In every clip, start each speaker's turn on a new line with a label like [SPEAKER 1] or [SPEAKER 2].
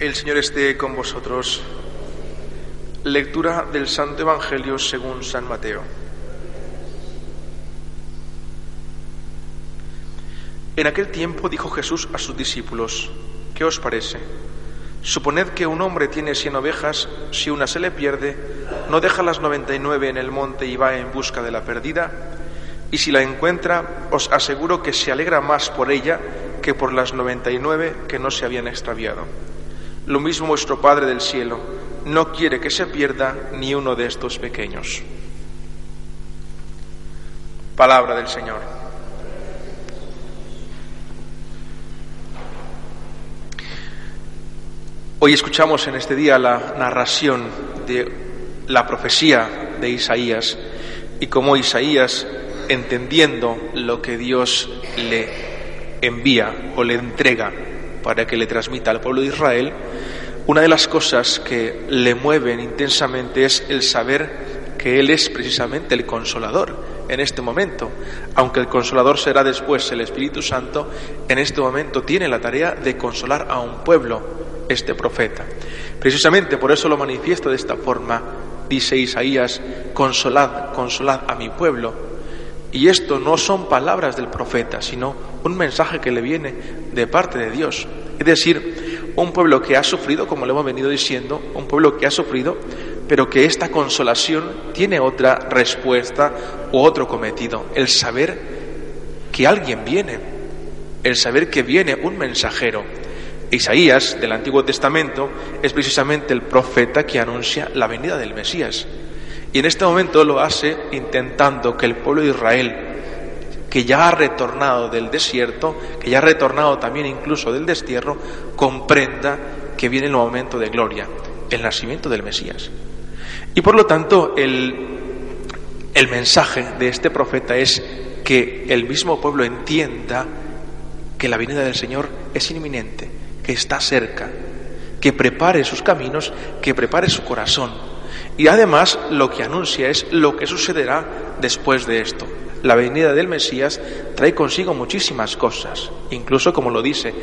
[SPEAKER 1] El Señor esté con vosotros. Lectura del Santo Evangelio según San Mateo. En aquel tiempo dijo Jesús a sus discípulos, ¿qué os parece? Suponed que un hombre tiene cien ovejas, si una se le pierde, no deja las noventa y nueve en el monte y va en busca de la perdida, y si la encuentra, os aseguro que se alegra más por ella que por las noventa y nueve que no se habían extraviado. Lo mismo vuestro Padre del cielo no quiere que se pierda ni uno de estos pequeños. Palabra del Señor. Hoy escuchamos en este día la narración de la profecía de Isaías y cómo Isaías, entendiendo lo que Dios le envía o le entrega para que le transmita al pueblo de Israel, una de las cosas que le mueven intensamente es el saber que Él es precisamente el consolador en este momento. Aunque el consolador será después el Espíritu Santo, en este momento tiene la tarea de consolar a un pueblo, este profeta. Precisamente por eso lo manifiesta de esta forma, dice Isaías, consolad, consolad a mi pueblo. Y esto no son palabras del profeta, sino un mensaje que le viene de parte de Dios. Es decir, un pueblo que ha sufrido, como le hemos venido diciendo, un pueblo que ha sufrido, pero que esta consolación tiene otra respuesta u otro cometido, el saber que alguien viene, el saber que viene un mensajero. Isaías del Antiguo Testamento es precisamente el profeta que anuncia la venida del Mesías. Y en este momento lo hace intentando que el pueblo de Israel, que ya ha retornado del desierto, que ya ha retornado también incluso del destierro, comprenda que viene el momento de gloria, el nacimiento del Mesías. Y por lo tanto, el, el mensaje de este profeta es que el mismo pueblo entienda que la venida del Señor es inminente, que está cerca, que prepare sus caminos, que prepare su corazón. Y además lo que anuncia es lo que sucederá después de esto. La venida del Mesías trae consigo muchísimas cosas, incluso como lo dice,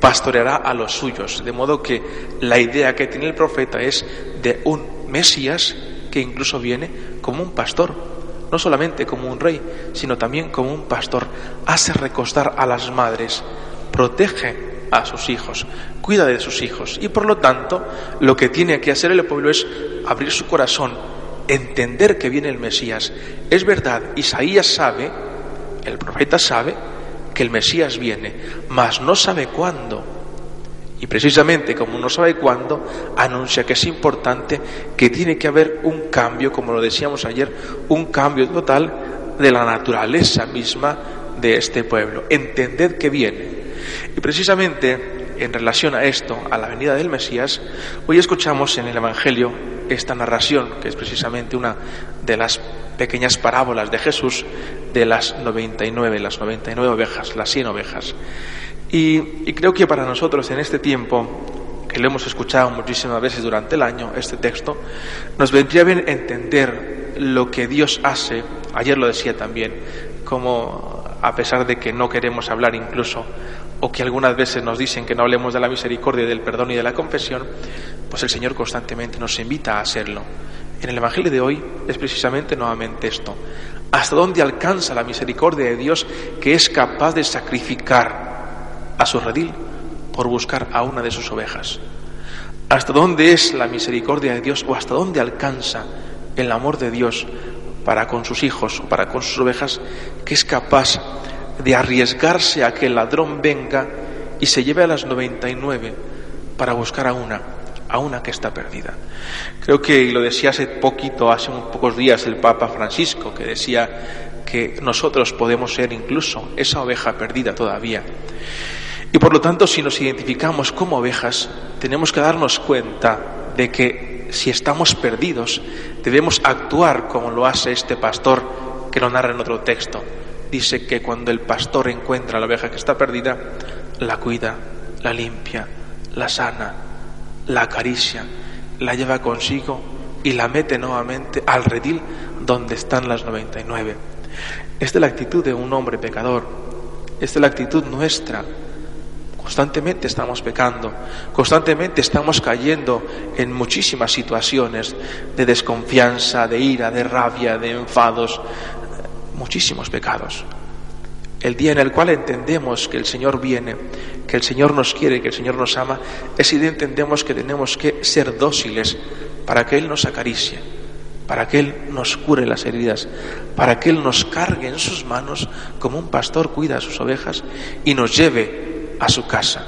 [SPEAKER 1] pastoreará a los suyos, de modo que la idea que tiene el profeta es de un Mesías que incluso viene como un pastor, no solamente como un rey, sino también como un pastor. Hace recostar a las madres, protege a sus hijos, cuida de sus hijos. Y por lo tanto, lo que tiene que hacer el pueblo es abrir su corazón, entender que viene el Mesías. Es verdad, Isaías sabe, el profeta sabe, que el Mesías viene, mas no sabe cuándo. Y precisamente como no sabe cuándo, anuncia que es importante que tiene que haber un cambio, como lo decíamos ayer, un cambio total de la naturaleza misma de este pueblo. Entended que viene. Y precisamente en relación a esto, a la venida del Mesías, hoy escuchamos en el Evangelio esta narración, que es precisamente una de las pequeñas parábolas de Jesús de las 99, las 99 ovejas, las 100 ovejas. Y, y, creo que para nosotros en este tiempo, que lo hemos escuchado muchísimas veces durante el año, este texto, nos vendría bien entender lo que Dios hace, ayer lo decía también, como a pesar de que no queremos hablar incluso, o que algunas veces nos dicen que no hablemos de la misericordia, del perdón y de la confesión, pues el Señor constantemente nos invita a hacerlo. En el Evangelio de hoy es precisamente nuevamente esto. ¿Hasta dónde alcanza la misericordia de Dios que es capaz de sacrificar a su redil por buscar a una de sus ovejas? ¿Hasta dónde es la misericordia de Dios o hasta dónde alcanza el amor de Dios para con sus hijos o para con sus ovejas que es capaz de arriesgarse a que el ladrón venga y se lleve a las 99 para buscar a una, a una que está perdida. Creo que lo decía hace poquito, hace pocos días, el Papa Francisco, que decía que nosotros podemos ser incluso esa oveja perdida todavía. Y por lo tanto, si nos identificamos como ovejas, tenemos que darnos cuenta de que si estamos perdidos, debemos actuar como lo hace este pastor que lo narra en otro texto. Dice que cuando el pastor encuentra a la oveja que está perdida, la cuida, la limpia, la sana, la acaricia, la lleva consigo y la mete nuevamente al redil donde están las 99. Esta es la actitud de un hombre pecador. Esta es la actitud nuestra. Constantemente estamos pecando, constantemente estamos cayendo en muchísimas situaciones de desconfianza, de ira, de rabia, de enfados, muchísimos pecados. El día en el cual entendemos que el Señor viene, que el Señor nos quiere, que el Señor nos ama, ese día entendemos que tenemos que ser dóciles para que Él nos acaricie, para que Él nos cure las heridas, para que Él nos cargue en sus manos como un pastor cuida a sus ovejas y nos lleve a su casa.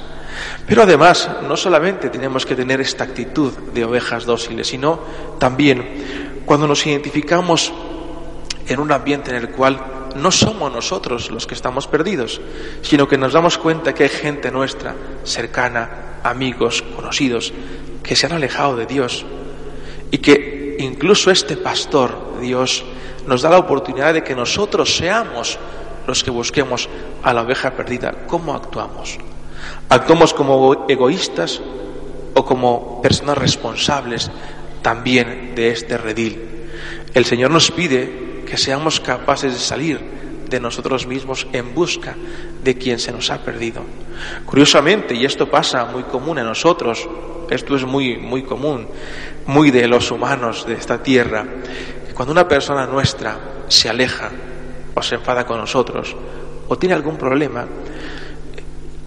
[SPEAKER 1] Pero además, no solamente tenemos que tener esta actitud de ovejas dóciles, sino también cuando nos identificamos en un ambiente en el cual no somos nosotros los que estamos perdidos, sino que nos damos cuenta que hay gente nuestra, cercana, amigos, conocidos, que se han alejado de Dios y que incluso este pastor, Dios, nos da la oportunidad de que nosotros seamos los que busquemos a la oveja perdida. ¿Cómo actuamos? ¿Actuamos como egoístas o como personas responsables también de este redil? El Señor nos pide que seamos capaces de salir de nosotros mismos en busca de quien se nos ha perdido. Curiosamente, y esto pasa muy común en nosotros, esto es muy, muy común, muy de los humanos de esta tierra, que cuando una persona nuestra se aleja o se enfada con nosotros o tiene algún problema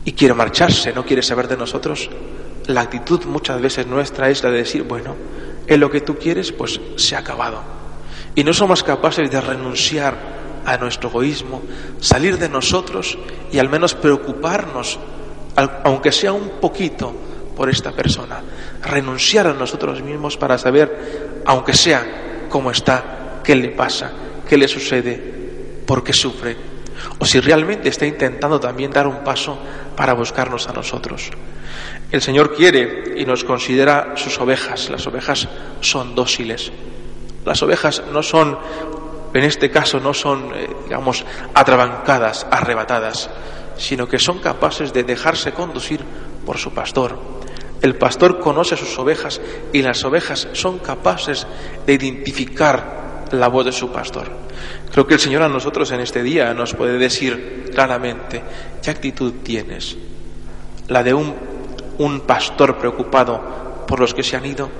[SPEAKER 1] y quiere marcharse, no quiere saber de nosotros, la actitud muchas veces nuestra es la de decir, bueno, en lo que tú quieres, pues se ha acabado y no somos capaces de renunciar a nuestro egoísmo, salir de nosotros y al menos preocuparnos, aunque sea un poquito, por esta persona, renunciar a nosotros mismos para saber, aunque sea cómo está, qué le pasa, qué le sucede, por qué sufre, o si realmente está intentando también dar un paso para buscarnos a nosotros. El Señor quiere y nos considera sus ovejas, las ovejas son dóciles, las ovejas no son, en este caso, no son, eh, digamos, atrabancadas, arrebatadas, sino que son capaces de dejarse conducir por su pastor. El pastor conoce a sus ovejas y las ovejas son capaces de identificar la voz de su pastor. Creo que el Señor a nosotros en este día nos puede decir claramente qué actitud tienes. La de un, un pastor preocupado por los que se han ido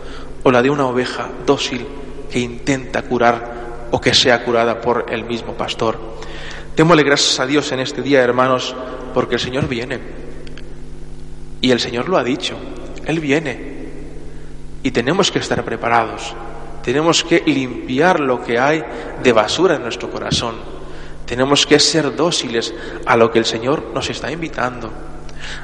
[SPEAKER 1] o la de una oveja dócil que intenta curar o que sea curada por el mismo pastor. Démosle gracias a Dios en este día, hermanos, porque el Señor viene. Y el Señor lo ha dicho, Él viene. Y tenemos que estar preparados. Tenemos que limpiar lo que hay de basura en nuestro corazón. Tenemos que ser dóciles a lo que el Señor nos está invitando.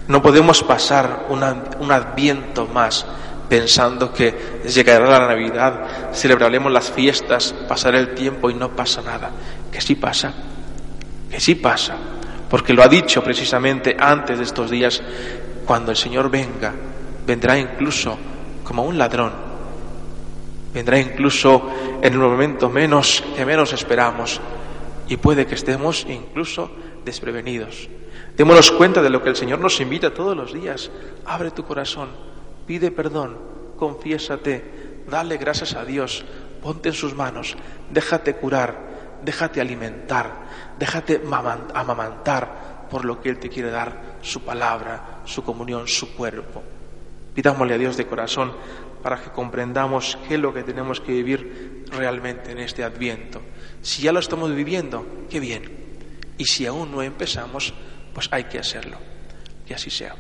[SPEAKER 1] No podemos pasar un adviento más pensando que llegará la Navidad, celebraremos las fiestas, pasará el tiempo y no pasa nada. Que sí pasa, que sí pasa, porque lo ha dicho precisamente antes de estos días, cuando el Señor venga, vendrá incluso como un ladrón, vendrá incluso en el momento menos que menos esperamos y puede que estemos incluso desprevenidos. Démonos cuenta de lo que el Señor nos invita todos los días. Abre tu corazón pide perdón, confiésate, dale gracias a Dios, ponte en sus manos, déjate curar, déjate alimentar, déjate amamantar por lo que Él te quiere dar, su palabra, su comunión, su cuerpo. Pidámosle a Dios de corazón para que comprendamos qué es lo que tenemos que vivir realmente en este adviento. Si ya lo estamos viviendo, qué bien. Y si aún no empezamos, pues hay que hacerlo. Y así sea.